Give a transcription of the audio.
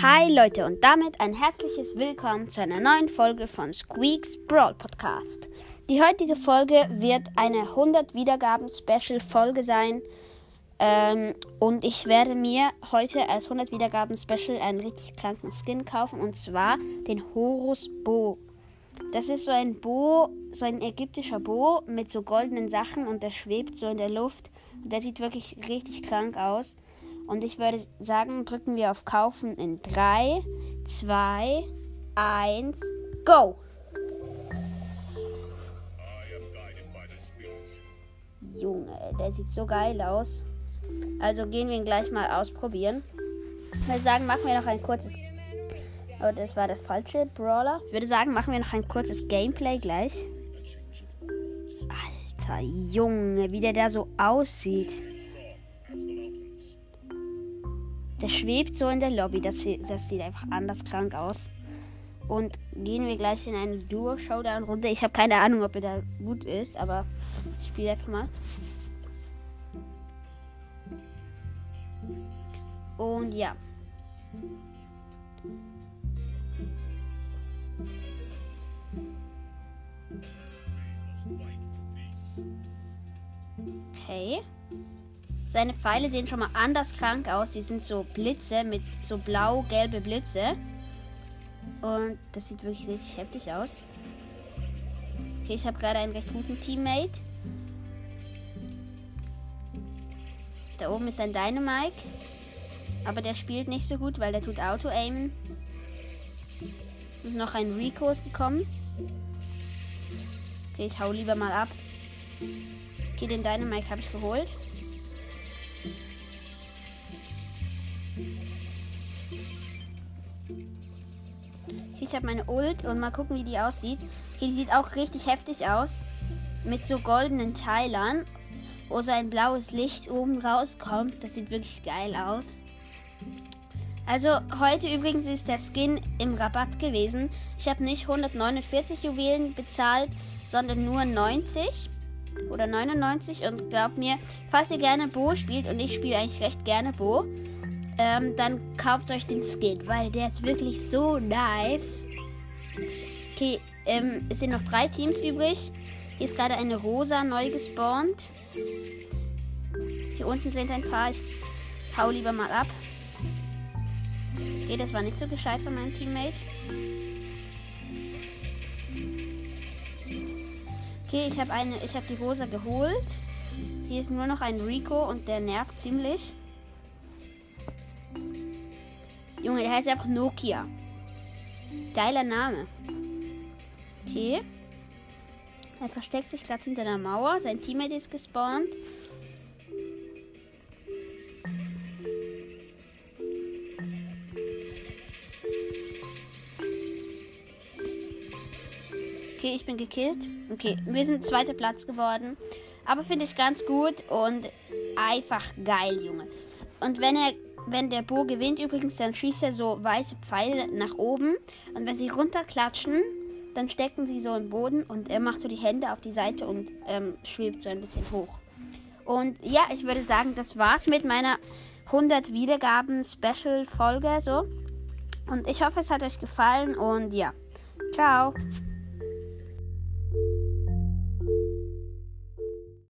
Hi Leute und damit ein herzliches Willkommen zu einer neuen Folge von Squeaks Brawl Podcast. Die heutige Folge wird eine 100 Wiedergaben Special Folge sein. Ähm, und ich werde mir heute als 100 Wiedergaben Special einen richtig kranken Skin kaufen und zwar den Horus Bo. Das ist so ein Bo, so ein ägyptischer Bo mit so goldenen Sachen und der schwebt so in der Luft. Der sieht wirklich richtig krank aus. Und ich würde sagen, drücken wir auf Kaufen in 3, 2, 1, go! Junge, der sieht so geil aus. Also gehen wir ihn gleich mal ausprobieren. Ich würde sagen, machen wir noch ein kurzes. Oh, das war der falsche Brawler. Ich würde sagen, machen wir noch ein kurzes Gameplay gleich. Alter Junge, wie der da so aussieht. Der schwebt so in der Lobby. Das, das sieht einfach anders krank aus. Und gehen wir gleich in eine Duo-Showdown-Runde. Ich habe keine Ahnung, ob er da gut ist, aber ich spiele einfach mal. Und ja. Okay. Seine Pfeile sehen schon mal anders krank aus. Die sind so Blitze mit so blau-gelbe Blitze. Und das sieht wirklich richtig heftig aus. Okay, ich habe gerade einen recht guten Teammate. Da oben ist ein Dynamike. Aber der spielt nicht so gut, weil der tut Auto-Aimen. Und noch ein Rico ist gekommen. Okay, ich hau lieber mal ab. Okay, den Dynamike habe ich geholt. Ich habe meine Ult und mal gucken, wie die aussieht. Okay, die sieht auch richtig heftig aus. Mit so goldenen Teilern, wo so ein blaues Licht oben rauskommt. Das sieht wirklich geil aus. Also heute übrigens ist der Skin im Rabatt gewesen. Ich habe nicht 149 Juwelen bezahlt, sondern nur 90 oder 99. Und glaubt mir, falls ihr gerne Bo spielt, und ich spiele eigentlich recht gerne Bo, ähm, dann kauft euch den Skin, weil der ist wirklich so nice. Okay, ähm, es sind noch drei Teams übrig. Hier ist gerade eine Rosa neu gespawnt. Hier unten sind ein paar. Ich hau lieber mal ab. Okay, das war nicht so gescheit von meinem Teammate. Okay, ich habe eine, ich habe die Rosa geholt. Hier ist nur noch ein Rico und der nervt ziemlich. Junge, der heißt einfach Nokia. Geiler Name. Okay. Er versteckt sich gerade hinter der Mauer. Sein Teammate ist gespawnt. Okay, ich bin gekillt. Okay, wir sind zweiter Platz geworden. Aber finde ich ganz gut und einfach geil, Junge. Und wenn er wenn der Bo gewinnt übrigens, dann schießt er so weiße Pfeile nach oben. Und wenn sie runterklatschen, dann stecken sie so im Boden und er macht so die Hände auf die Seite und ähm, schwebt so ein bisschen hoch. Und ja, ich würde sagen, das war's mit meiner 100 Wiedergaben Special Folge so. Und ich hoffe, es hat euch gefallen und ja. Ciao.